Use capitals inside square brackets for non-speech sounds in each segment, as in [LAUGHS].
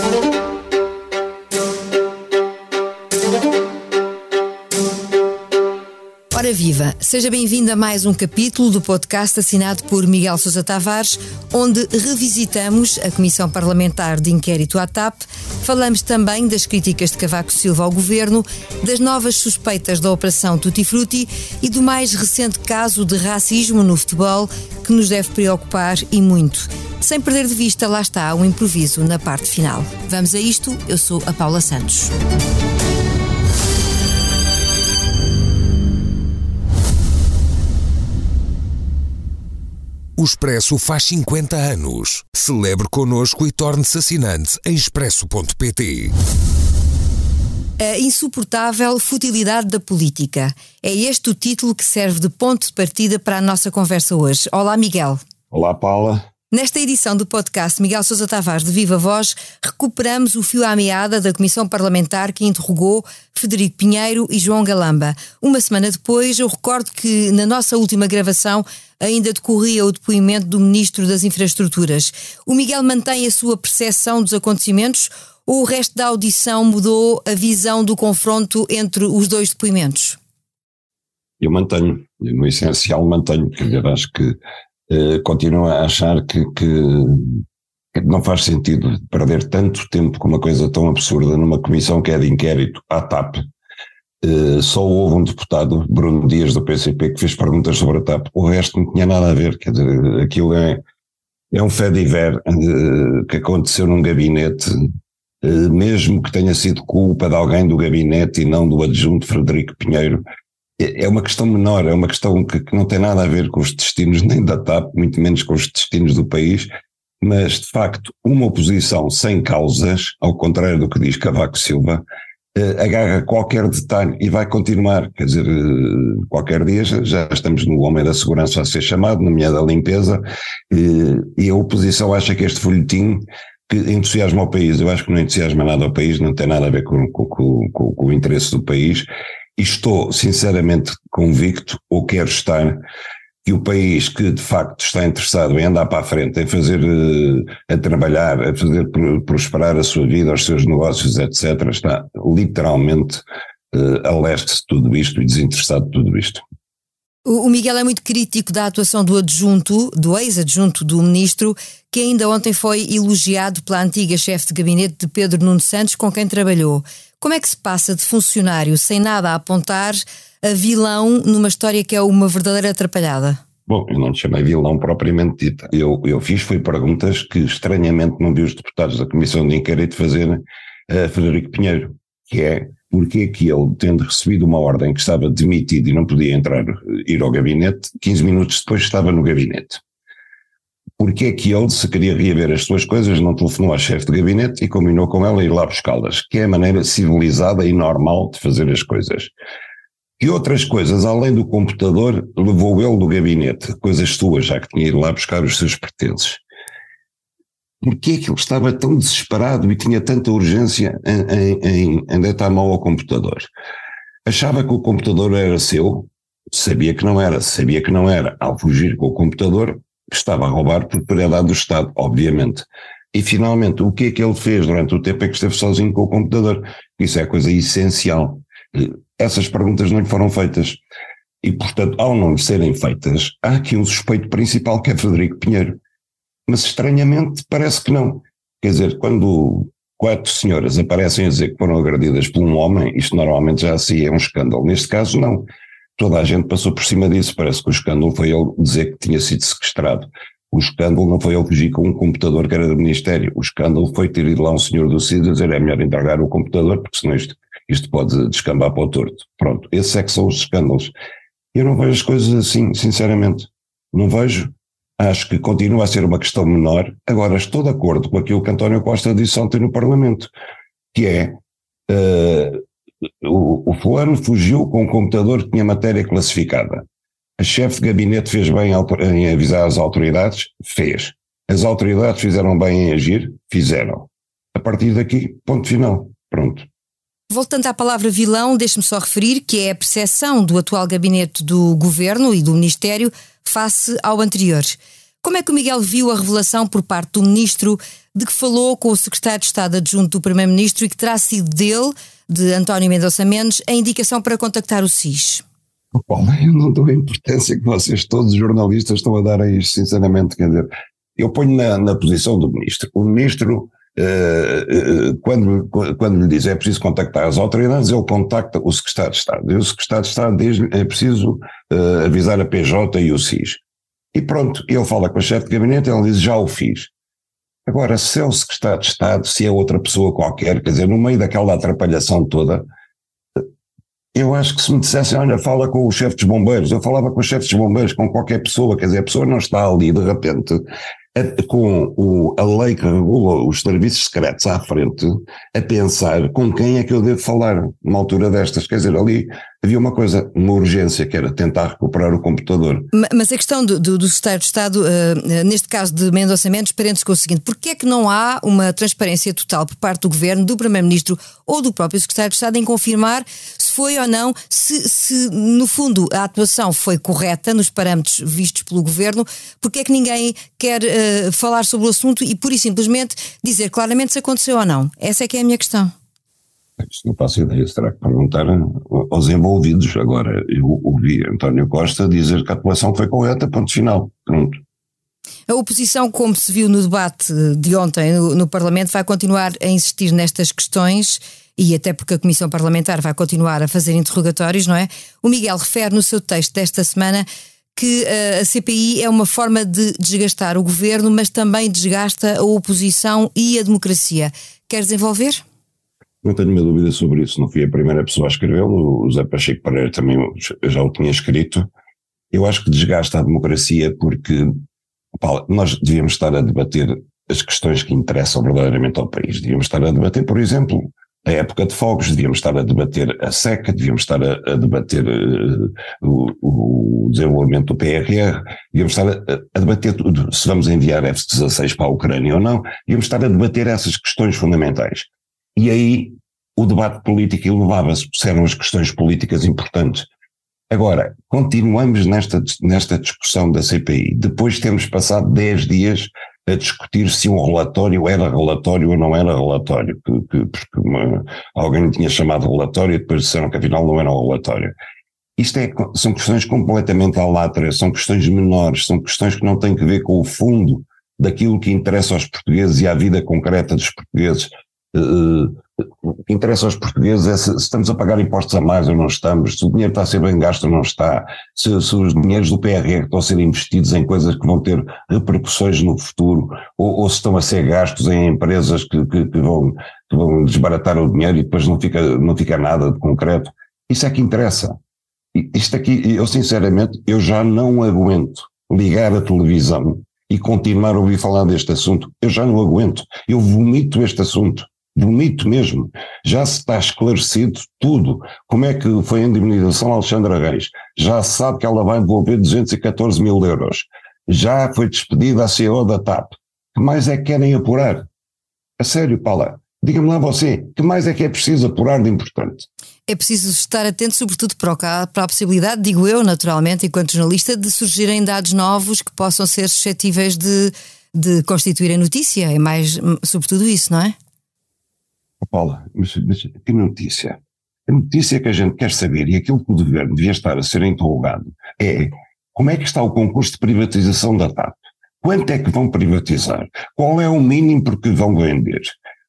Música Ora viva, seja bem-vindo a mais um capítulo do podcast assinado por Miguel Sousa Tavares, onde revisitamos a Comissão Parlamentar de Inquérito à TAP, falamos também das críticas de Cavaco Silva ao governo, das novas suspeitas da Operação Tutti Frutti e do mais recente caso de racismo no futebol que nos deve preocupar e muito. Sem perder de vista, lá está o improviso na parte final. Vamos a isto, eu sou a Paula Santos. O Expresso faz 50 anos. Celebre connosco e torne-se assinante em expresso.pt. A insuportável futilidade da política. É este o título que serve de ponto de partida para a nossa conversa hoje. Olá, Miguel. Olá, Paula. Nesta edição do podcast Miguel Sousa Tavares de Viva Voz, recuperamos o fio à meada da comissão parlamentar que interrogou Frederico Pinheiro e João Galamba. Uma semana depois, eu recordo que na nossa última gravação ainda decorria o depoimento do Ministro das Infraestruturas. O Miguel mantém a sua percepção dos acontecimentos ou o resto da audição mudou a visão do confronto entre os dois depoimentos? Eu mantenho, no essencial mantenho, quer dizer, acho que eh, continuo a achar que, que, não faz sentido perder tanto tempo com uma coisa tão absurda numa comissão que é de inquérito à TAP. Uh, só houve um deputado, Bruno Dias, do PCP, que fez perguntas sobre a TAP. O resto não tinha nada a ver, quer dizer, aquilo é, é um fé de ver uh, que aconteceu num gabinete, mesmo que tenha sido culpa de alguém do gabinete e não do adjunto Frederico Pinheiro, é, é uma questão menor, é uma questão que, que, não tem nada a ver com os destinos [LAUGHS] nem da TAP, muito menos com os destinos do país, mas de facto uma oposição sem causas, ao contrário do que diz Cavaco Silva, eh, agarra qualquer detalhe e vai continuar, quer dizer, eh, qualquer dia já, estamos no homem da segurança a ser chamado, na minha da limpeza, e, e a oposição acha que este folhetim que entusiasma o país, eu acho que não entusiasma nada ao país, não tem nada a ver com, com, com, com o interesse do país, e estou sinceramente convicto, ou quero estar, que o país que de facto está interessado em andar para a frente, em fazer, eh, a trabalhar, a fazer prosperar a sua vida, os seus negócios, etc., está literalmente uh, a leste de tudo isto e desinteressado de tudo isto. O Miguel é muito crítico da atuação do adjunto, do ex-adjunto do ministro, que ainda ontem foi elogiado pela antiga chefe de gabinete de Pedro Nuno Santos, com quem trabalhou. Como é que se passa de funcionário sem nada a apontar a vilão numa história que é uma verdadeira atrapalhada? Bom, eu não te chamei vilão propriamente dita. Eu, eu fiz foi perguntas que estranhamente não vi os deputados da Comissão de Inquérito fazer a Frederico Pinheiro, que é porque que ele, tendo recebido uma ordem que estava demitido e não podia entrar, ir ao gabinete, 15 minutos depois estava no gabinete porque é que ele, se queria reaver as suas coisas, não telefonou à chefe de gabinete e combinou com ela ir lá buscá-las, que é a maneira civilizada e normal de fazer as coisas. Que outras coisas, além do computador, levou ele do gabinete, coisas suas, já que tinha ido lá buscar os seus pertences. Porquê é que ele estava tão desesperado e tinha tanta urgência em, em, em deitar mão ao computador? Achava que o computador era seu? Sabia que não era. Sabia que não era. Ao fugir com o computador, estava a roubar propriedade do Estado, obviamente. E finalmente, o que é que ele fez durante o tempo em que esteve sozinho com o computador? Isso é coisa essencial. Essas perguntas não lhe foram feitas. E, portanto, ao não lhe serem feitas, há aqui um suspeito principal que é Frederico Pinheiro. Mas estranhamente parece que não. Quer dizer, quando quatro senhoras aparecem a dizer que foram agredidas por um homem, isto normalmente já assim é um escândalo. Neste caso, não toda a gente passou por cima disso. Parece que o escândalo foi ele dizer que tinha sido sequestrado. O escândalo não foi ele fugir com um computador que era do Ministério. O escândalo foi ter ido lá um senhor do CID dizer é melhor entregar o computador, porque senão isto, isto pode descambar para o torto. Pronto, esses é que são os escândalos. Eu não vejo as coisas assim, sinceramente. Não vejo. Acho que continua a ser uma questão menor. Agora, estou de acordo com aquilo que António Costa disse ontem no Parlamento, que é uh, o, o fulano fugiu com um computador que tinha matéria classificada. A chefe de gabinete fez bem em avisar as autoridades? Fez. As autoridades fizeram bem em agir? Fizeram. A partir daqui, ponto final. Pronto. Voltando à palavra vilão, deixe-me só referir que é a percepção do atual gabinete do governo e do Ministério face ao anterior. Como é que o Miguel viu a revelação por parte do ministro de que falou com o secretário de Estado adjunto do primeiro-ministro e que terá sido dele, de António Mendonça Mendes, a indicação para contactar o SIS? Paulo, eu não dou a importância que vocês, todos os jornalistas, estão a dar a isto, sinceramente. Quer dizer, eu ponho na, na posição do ministro. O ministro, uh, uh, quando, quando lhe diz é preciso contactar as autoridades, ele contacta o secretário de Estado. E o secretário de Estado diz é preciso uh, avisar a PJ e o SIS. E pronto, ele fala com a chefe de gabinete, ele diz já o fiz. Agora, se é o secretário de Estado, se é outra pessoa qualquer, quer dizer, no meio daquela atrapalhação toda, eu acho que se me dissessem, olha, fala com o chefe dos bombeiros, eu falava com o chefe dos bombeiros, com qualquer pessoa, quer dizer, a pessoa não está ali de repente com o, a lei que regula os serviços secretos à frente, a pensar com quem é que eu devo falar numa altura destas. Quer dizer, ali havia uma coisa, uma urgência, que era tentar recuperar o computador. Mas a questão do, do, do Secretário de Estado, uh, neste caso de Mendonça Mendes, parece com o seguinte: porquê é que não há uma transparência total por parte do Governo, do Primeiro-Ministro ou do próprio Secretário de Estado em confirmar se foi ou não, se, se no fundo a atuação foi correta nos parâmetros vistos pelo Governo, porque é que ninguém quer uh, falar sobre o assunto e pura e simplesmente dizer claramente se aconteceu ou não? Essa é que é a minha questão. Isso não faço ideia, terá que perguntar aos envolvidos. Agora, eu ouvi António Costa dizer que a atuação foi correta, ponto final. Pronto. A oposição, como se viu no debate de ontem no, no, Parlamento, vai continuar a insistir nestas questões e até porque a Comissão Parlamentar vai continuar a fazer interrogatórios, não é? O Miguel refere no seu texto desta semana que uh, a CPI é uma forma de desgastar o governo, mas também desgasta a oposição e a democracia. Quer desenvolver? Não tenho nenhuma dúvida sobre isso. Não fui a primeira pessoa a escrevê-lo, o Zé Pacheco Pereira também já o tinha escrito. Eu acho que desgasta a democracia porque nós devíamos estar a debater as questões que interessam verdadeiramente ao país. Devíamos estar a debater, por exemplo, a época de fogos, devíamos estar a debater a seca, devíamos estar a, a debater uh, o, o, desenvolvimento do PRR, devíamos estar a, a, debater tudo, se vamos enviar F-16 para a Ucrânia ou não, devíamos estar a debater essas questões fundamentais. E aí o debate político elevava-se, eram as questões políticas importantes. Agora, continuamos nesta, nesta discussão da CPI, depois de termos passado 10 dias a discutir se um relatório era relatório ou não era relatório, que, que, porque uma, alguém tinha chamado relatório e depois disseram que afinal não era um relatório. Isto é, são questões completamente aláteras, são questões menores, são questões que não têm que ver com o fundo daquilo que interessa aos portugueses e à vida concreta dos portugueses. Uh, interessa aos portugueses é se, se, estamos a pagar impostos a mais ou não estamos, se o dinheiro está a ser bem gasto ou não está, se, se, os dinheiros do PRR estão a ser investidos em coisas que vão ter repercussões no futuro, ou, ou se estão a ser gastos em empresas que, que, que, vão, que vão desbaratar o dinheiro e depois não fica, não fica nada de concreto. Isso é que interessa. Isto aqui, eu sinceramente, eu já não aguento ligar a televisão e continuar a ouvir falar deste assunto. Eu já não aguento. Eu vomito este assunto bonito mesmo. Já se está esclarecido tudo. Como é que foi a indemnização Alexandra Reis? Já se sabe que ela vai envolver 214 mil euros. Já foi despedida a CEO da TAP. Que mais é que querem apurar? A sério, Paula, diga-me lá você, que mais é que é preciso apurar de importante? É preciso estar atento, sobretudo para, para a possibilidade, digo eu, naturalmente, enquanto jornalista, de surgirem dados novos que possam ser suscetíveis de, de constituírem notícia. É mais, sobretudo isso, não é? Paula, mas, mas que notícia? A notícia que a gente quer saber e aquilo que o governo devia estar a ser interrogado é como é que está o concurso de privatização da TAP? Quanto é que vão privatizar? Qual é o mínimo por que vão vender?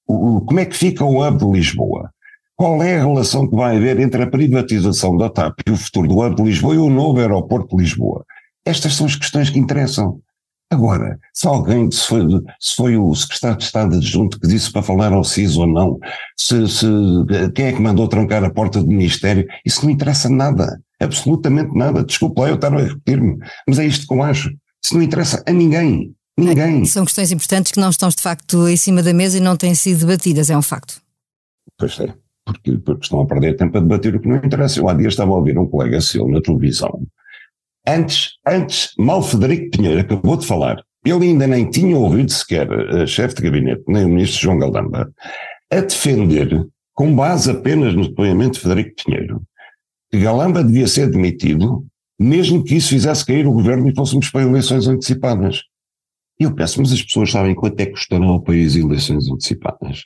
O, como é que fica o hub de Lisboa? Qual é a relação que vai haver entre a privatização da TAP e o futuro do hub de Lisboa e o novo aeroporto de Lisboa? Estas são as questões que interessam. Agora, se alguém, se foi, se foi o secretário de Estado adjunto que disse para falar ao CIS ou não, se, se, quem é que mandou trancar a porta do Ministério, isso não interessa nada, absolutamente nada. Desculpa eu estar a repetir-me, mas é isto que eu acho. Isso não interessa a ninguém. Ninguém. São questões importantes que não estão de facto em cima da mesa e não têm sido debatidas, é um facto. Pois é, porque, porque estão a perder tempo a debater o que não interessa. Eu há dias estava a ouvir um colega seu na televisão Antes, antes, mal Federico Pinheiro acabou de falar, ele ainda nem tinha ouvido sequer a chefe de gabinete, nem o ministro João Galamba, a defender, com base apenas no depoimento de Federico Pinheiro, que Galamba devia ser demitido, mesmo que isso fizesse cair o governo e fôssemos para eleições antecipadas. Eu peço, mas as pessoas sabem quanto é que custará ao país eleições antecipadas?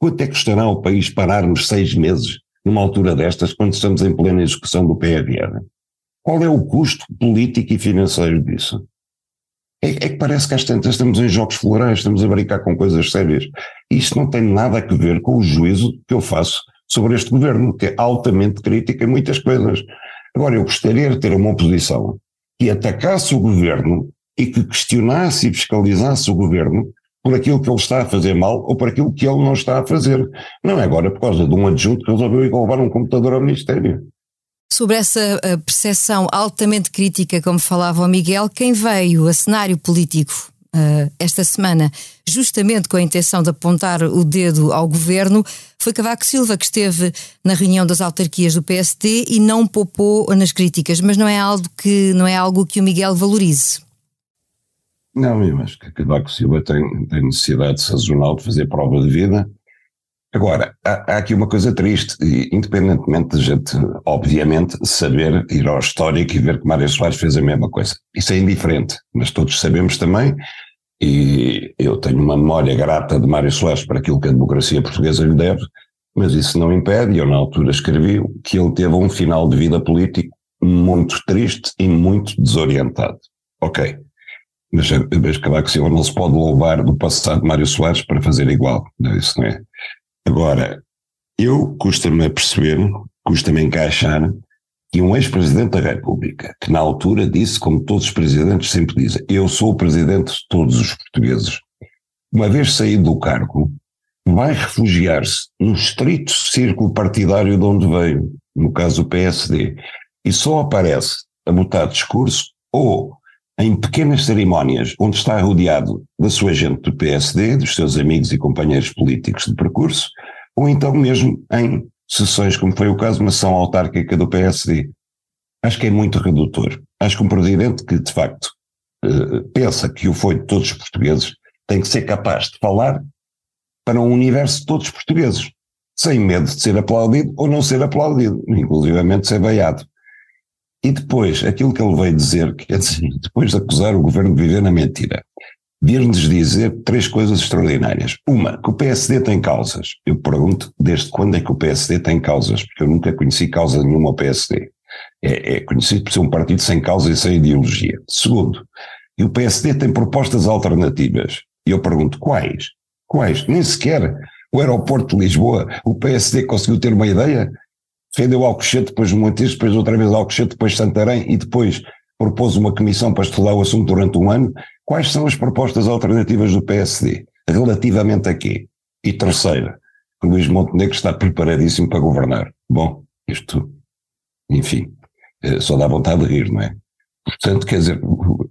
Quanto é que custará ao país pararmos seis meses numa altura destas, quando estamos em plena execução do PRR? Qual é o custo político e financeiro disso? É, é que parece que às tantas estamos em jogos florais, estamos a brincar com coisas sérias. Isto não tem nada a ver com o juízo que eu faço sobre este governo, que é altamente crítico em muitas coisas. Agora, eu gostaria de ter uma oposição que atacasse o governo e que questionasse e fiscalizasse o governo por aquilo que ele está a fazer mal ou por aquilo que ele não está a fazer. Não é agora por causa de um adjunto que resolveu ir levar um computador ao Ministério. Sobre essa eh, percepção altamente crítica, como falava o Miguel, quem veio a cenário político uh, esta semana, justamente com a intenção de apontar o dedo ao governo, foi Cavaco Silva, que esteve na reunião das autarquias do PSD e não poupou nas críticas, mas não é algo que, não é algo que o Miguel valorize. Não, eu acho que Cavaco Silva tem, tem necessidade sazonal de fazer prova de vida. Agora, há, há, aqui uma coisa triste, e independentemente de gente, obviamente, saber ir ao histórico e ver que Mário Soares fez a mesma coisa. Isso é indiferente, mas todos sabemos também, e eu tenho uma memória grata de Mário Soares para aquilo que a democracia portuguesa lhe deve, mas isso não impede, e eu na altura escrevi, que ele teve um final de vida político muito triste e muito desorientado. Ok, mas, mas Cavaco Silva não se pode louvar do passado de Mário Soares para fazer igual. Não, isso não é. Agora, eu custa-me a perceber, custa-me encaixar que um ex-presidente da República, que na altura disse, como todos os presidentes sempre dizem, eu sou o presidente de todos os portugueses, uma vez saído do cargo, vai refugiar-se no estrito círculo partidário de onde veio, no caso o PSD, e só aparece a botar discurso ou em pequenas cerimónias onde está rodeado da sua gente do PSD, dos seus amigos e companheiros políticos de percurso, ou então mesmo em sessões, como foi o caso de uma sessão autárquica do PSD. Acho que é muito redutor. Acho que um presidente que, de facto, eh, pensa que o foi de todos os portugueses tem que ser capaz de falar para um universo de todos os portugueses, sem medo de ser aplaudido ou não ser aplaudido, inclusivamente ser veiado. E depois, aquilo que ele veio dizer, quer dizer, [LAUGHS] depois de acusar o governo de viver na mentira, vir-nos dizer três coisas extraordinárias. Uma, que o PSD tem causas. Eu pergunto desde quando é que o PSD tem causas, porque eu nunca conheci causa nenhuma ao PSD. É, é conhecido por ser um partido sem causa e sem ideologia. Segundo, e o PSD tem propostas alternativas. E eu pergunto, quais? Quais? Nem sequer o aeroporto de Lisboa, o PSD conseguiu ter uma ideia? Defendeu Alcochete, depois Montijo, depois outra vez Alcochete, depois Santarém e depois propôs uma comissão para estudar o assunto durante um ano. Quais são as propostas alternativas do PSD? Relativamente a quê? E terceira, Luís Montenegro está preparadíssimo para governar. Bom, isto, enfim, eh, só dá vontade de rir, não é? Portanto, quer dizer,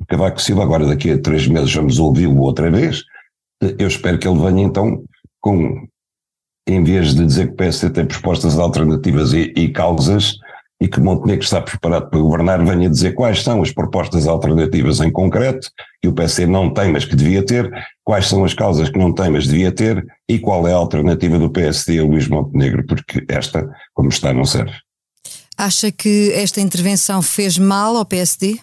Cavaco Silva agora daqui a três meses vamos ouvi-lo outra vez. Eu espero que ele venha então com em vez de dizer que o PSD tem propostas alternativas e, e causas e que Montenegro está preparado para governar, venha dizer quais são as propostas alternativas em concreto, que o PSD não tem, mas que devia ter, quais são as causas que não tem, mas devia ter, e qual é a alternativa do PSD a Luís Montenegro, porque esta, como está, não serve. Acha que esta intervenção fez mal ao PSD?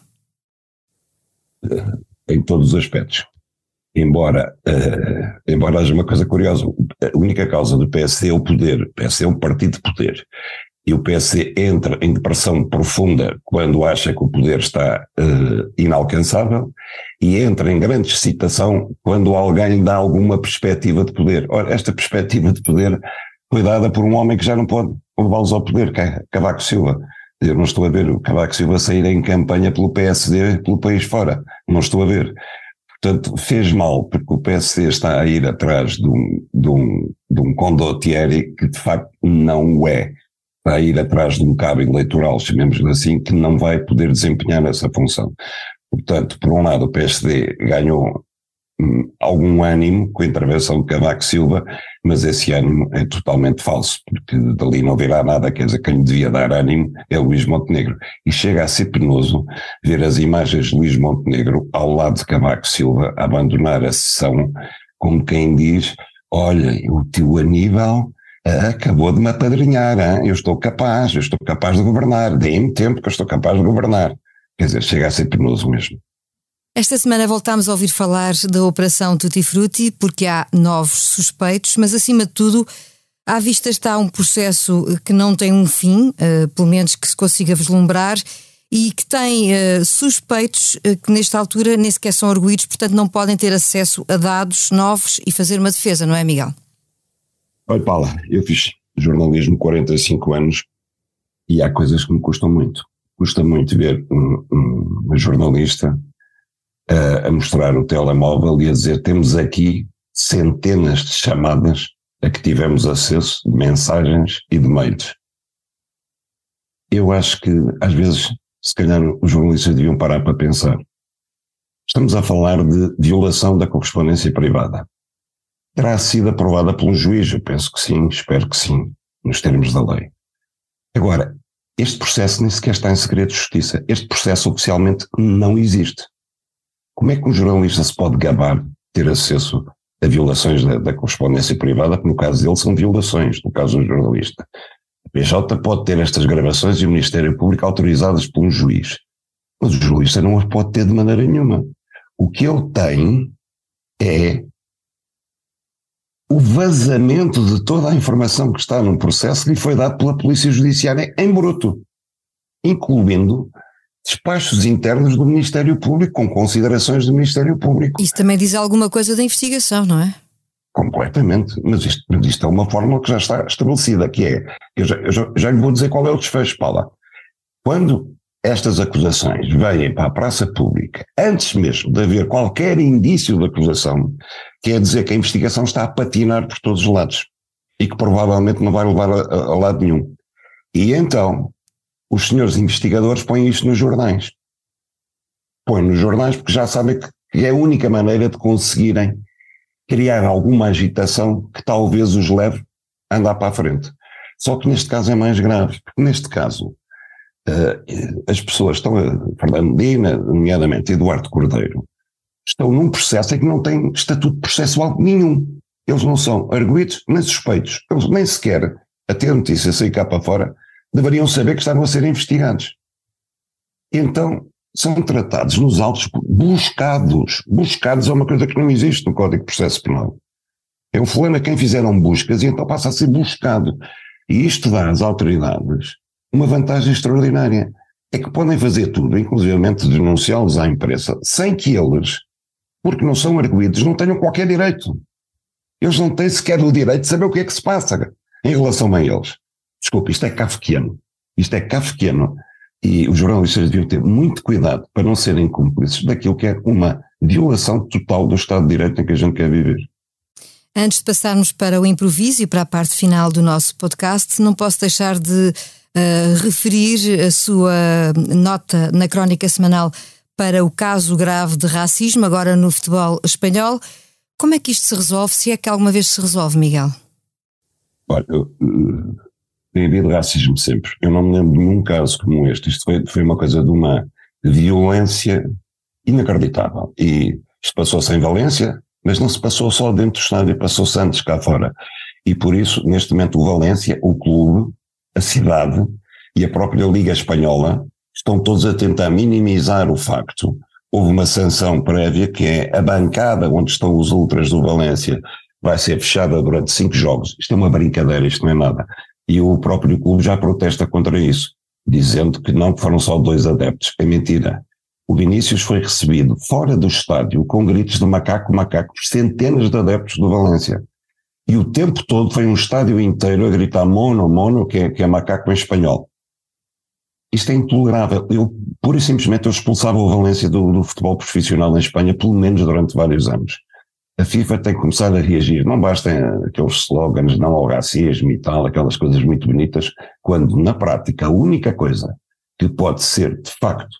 Em todos os aspectos embora, uh, embora haja uma coisa curiosa, a única causa do PSD é o poder. O PSD é um partido de poder. E o PSD entra em depressão profunda quando acha que o poder está uh, inalcançável e entra em grande excitação quando alguém lhe dá alguma perspectiva de poder. Ora, esta perspectiva de poder foi dada por um homem que já não pode levá-los ao poder, que é Cavaco Silva. Eu não estou a ver o Cavaco Silva sair em campanha pelo PSD, pelo país fora. Não estou a ver. Portanto, fez mal, porque o PSD está a ir atrás de um, de um, de um condottieri que de facto não o é. Está a ir atrás de um cabo eleitoral, chamemos-lhe assim, que não vai poder desempenhar essa função. Portanto, por um lado, o PSD ganhou algum ânimo com a intervenção de Cavaco Silva, mas esse ânimo é totalmente falso, porque dali não virá nada, quer dizer, quem devia dar ânimo é Luís Montenegro. E chega a ser penoso ver as imagens de Luís Montenegro ao lado de Cavaco Silva abandonar a sessão, como quem diz, olha, o tio Aníbal ah, acabou de me apadrinhar, hein? eu estou capaz, eu estou capaz de governar, deem-me tempo que eu estou capaz de governar. Quer dizer, chega a ser penoso mesmo. Esta semana voltámos a ouvir falar da Operação Tutti Frutti porque há novos suspeitos, mas acima de tudo, à vista está um processo que não tem um fim, uh, pelo menos que se consiga vislumbrar, e que tem uh, suspeitos uh, que nesta altura nem sequer são arguídos, portanto não podem ter acesso a dados novos e fazer uma defesa, não é, Miguel? Olha, Paula, eu fiz jornalismo 45 anos e há coisas que me custam muito. Custa muito ver um, um, jornalista a, a mostrar o telemóvel e a dizer temos aqui centenas de chamadas a que tivemos acesso de mensagens e de mails. Eu acho que às vezes, se calhar, os jornalistas deviam parar para pensar. Estamos a falar de violação da correspondência privada. Terá sido aprovada um juiz? Eu penso que sim, espero que sim, nos termos da lei. Agora, este processo nem sequer está em segredo de justiça. Este processo oficialmente não existe. Como é que um jornalista se pode gabar de ter acesso a violações da, da correspondência privada, que no caso dele são violações, no caso do jornalista? A PJ pode ter estas gravações e o Ministério Público autorizadas por um juiz, mas o jornalista não as pode ter de maneira nenhuma. O que ele tem é o vazamento de toda a informação que está num processo que lhe foi dado pela Polícia Judiciária em bruto, incluindo despachos internos do Ministério Público, com considerações do Ministério Público. Isso também diz alguma coisa da investigação, não é? Completamente, mas isto, isto é uma fórmula que já está estabelecida, que é, eu já, eu já, já lhe vou dizer qual é o desfecho, Paula. Quando estas acusações vêm para a praça pública, antes mesmo de haver qualquer indício de acusação, quer dizer que a investigação está a patinar por todos os lados e que provavelmente não vai levar a, a, a lado nenhum. E então, os senhores investigadores põem isto nos jornais. Põem nos jornais porque já sabem que é a única maneira de conseguirem criar alguma agitação que talvez os leve a andar para a frente. Só que neste caso é mais grave, porque neste caso uh, as pessoas estão, a, Fernando Medina, nomeadamente Eduardo Cordeiro, estão num processo em que não têm estatuto processual nenhum. Eles não são arguídos nem suspeitos. Eles nem sequer, a ter notícia sair cá para fora, deveriam saber que estavam a ser investigados. Então, são tratados nos autos buscados. Buscados é uma coisa que não existe no Código de Processo Penal. É o fulano a quem fizeram buscas e então passa a ser buscado. E isto dá às autoridades uma vantagem extraordinária. É que podem fazer tudo, inclusive denunciá-los à imprensa, sem que eles, porque não são arguídos, não tenham qualquer direito. Eles não têm sequer o direito de saber o que é que se passa em relação a eles. Desculpe, isto é kafkiano. Isto é kafkiano. E os jornalistas deviam ter muito cuidado para não serem cúmplices daquilo que é uma violação total do Estado de Direito em que a gente quer viver. Antes de passarmos para o improviso e para a parte final do nosso podcast, não posso deixar de uh, referir a sua nota na crónica semanal para o caso grave de racismo, agora no futebol espanhol. Como é que isto se resolve, se é que alguma vez se resolve, Miguel? Olha, tem havido racismo sempre. Eu não me lembro de nenhum caso como este. Isto foi, foi uma coisa de uma violência inacreditável. E isto passou-se em Valência, mas não se passou só dentro do estádio, passou-se antes cá fora. E por isso, neste momento, o Valência, o clube, a cidade e a própria Liga Espanhola estão todos a tentar minimizar o facto. Houve uma sanção prévia que é a bancada onde estão os ultras do Valência vai ser fechada durante cinco jogos. Isto é uma brincadeira, isto não é nada e o próprio clube já protesta contra isso, dizendo que não foram só dois adeptos. É mentira. O Vinícius foi recebido fora do estádio com gritos de macaco, macaco, por centenas de adeptos do Valência. E o tempo todo foi um estádio inteiro a gritar mono, mono, que é, que é macaco em espanhol. Isto é intolerável. Eu, pura e simplesmente, eu expulsava o Valência do, do futebol profissional em Espanha, pelo menos durante vários anos a FIFA tem que começar a reagir. Não bastem aqueles slogans não ao racismo e tal, aquelas coisas muito bonitas, quando na prática a única coisa que pode ser de facto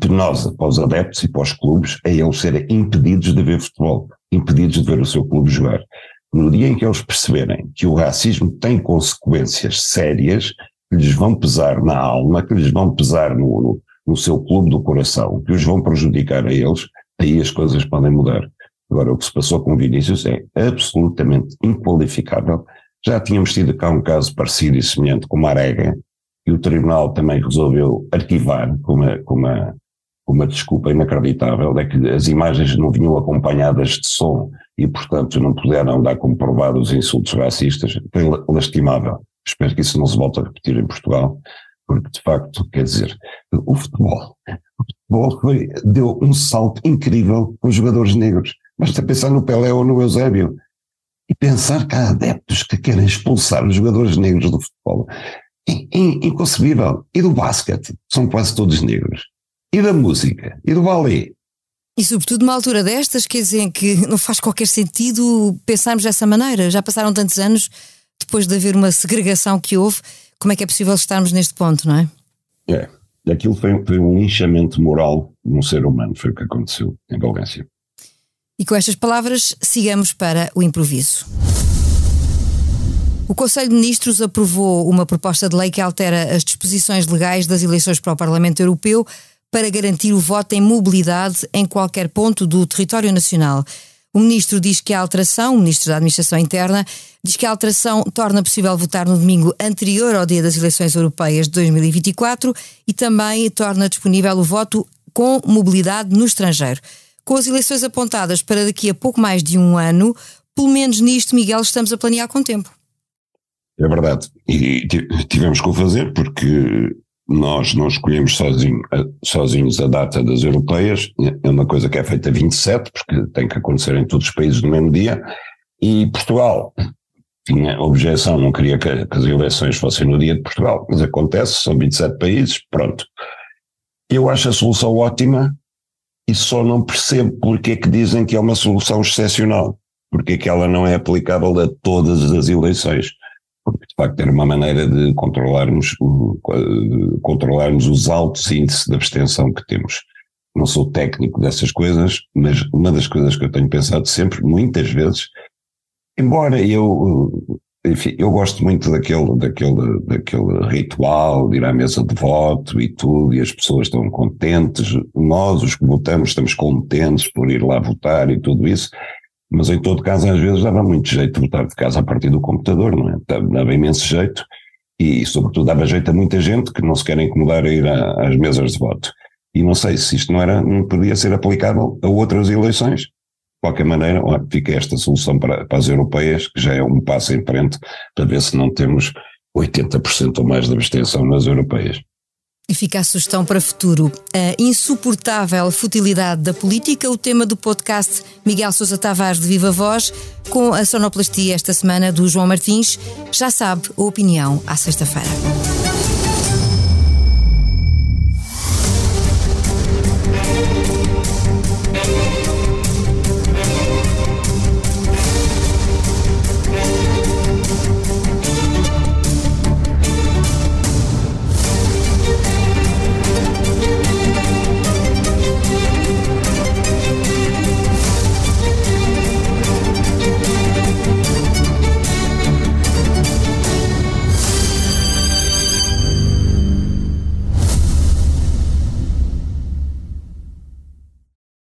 penosa para os adeptos e para os clubes é eles serem impedidos de ver futebol, impedidos de ver o seu clube jogar. No dia em que eles perceberem que o racismo tem consequências sérias que lhes vão pesar na alma, que lhes vão pesar no, no, no seu clube do coração, que os vão prejudicar a eles, aí as coisas podem mudar. Agora, o que se passou com o Vinícius é absolutamente inqualificável. Já tínhamos tido cá um caso parecido e semelhante com uma arega, e o Tribunal também resolveu arquivar com uma, com uma, uma desculpa inacreditável, é que as imagens não vinham acompanhadas de som e, portanto, não puderam dar como os insultos racistas. Foi lastimável. Espero que isso não se volte a repetir em Portugal, porque, de facto, quer dizer, o futebol, o futebol foi, deu um salto incrível com os jogadores negros. Basta pensar no Pelé ou no Eusébio. E pensar que há adeptos que querem expulsar os jogadores negros do futebol. inconcebível. E do basquete, são quase todos negros. E da música, e do ballet. E sobretudo numa altura destas, quer dizer, que não faz qualquer sentido pensarmos dessa maneira. Já passaram tantos anos depois de haver uma segregação que houve, como é que é possível estarmos neste ponto, não é? É. Aquilo foi, foi um linchamento moral de um ser humano, foi o que aconteceu em Valência. E com estas palavras, sigamos para o improviso. O Conselho de Ministros aprovou uma proposta de lei que altera as disposições legais das eleições para o Parlamento Europeu para garantir o voto em mobilidade em qualquer ponto do território nacional. O ministro diz que a alteração, o ministro da Administração Interna, diz que a alteração torna possível votar no domingo anterior ao dia das eleições europeias de 2024 e também torna disponível o voto com mobilidade no estrangeiro. Com as eleições apontadas para daqui a pouco mais de um ano, pelo menos nisto, Miguel, estamos a planear com tempo. É verdade. E tivemos que o fazer porque nós não escolhemos sozinho, sozinhos a data das europeias, é uma coisa que é feita 27, porque tem que acontecer em todos os países no mesmo dia, e Portugal tinha objeção, não queria que, que as eleições fossem no dia de Portugal, mas acontece, são 27 países, pronto. Eu acho a solução ótima e só não percebo porque é que dizem que é uma solução excepcional, porque é que ela não é aplicável a todas as eleições porque de facto era uma maneira de controlarmos, controlarmos os altos índices de abstenção que temos. Não sou técnico dessas coisas, mas uma das coisas que eu tenho pensado sempre, muitas vezes, embora eu, enfim, eu gosto muito daquele, daquele, daquele ritual de ir à mesa de voto e tudo, e as pessoas estão contentes, nós, os que votamos, estamos contentes por ir lá votar e tudo isso, mas em todo caso, às vezes dava muito jeito de votar de casa a partir do computador, não é? Dava imenso jeito e, sobretudo, dava jeito a muita gente que não se quer incomodar a ir às mesas de voto. E não sei se isto não, era, não podia ser aplicável a outras eleições. Qualquer maneira, fica esta solução para, para as europeias, que já é um passo em frente para ver se não temos 80% ou mais de abstenção nas europeias. E fica a sugestão para futuro. A insuportável futilidade da política, o tema do podcast Miguel Sousa Tavares de Viva Voz, com a sonoplastia esta semana do João Martins. Já sabe a opinião à sexta-feira.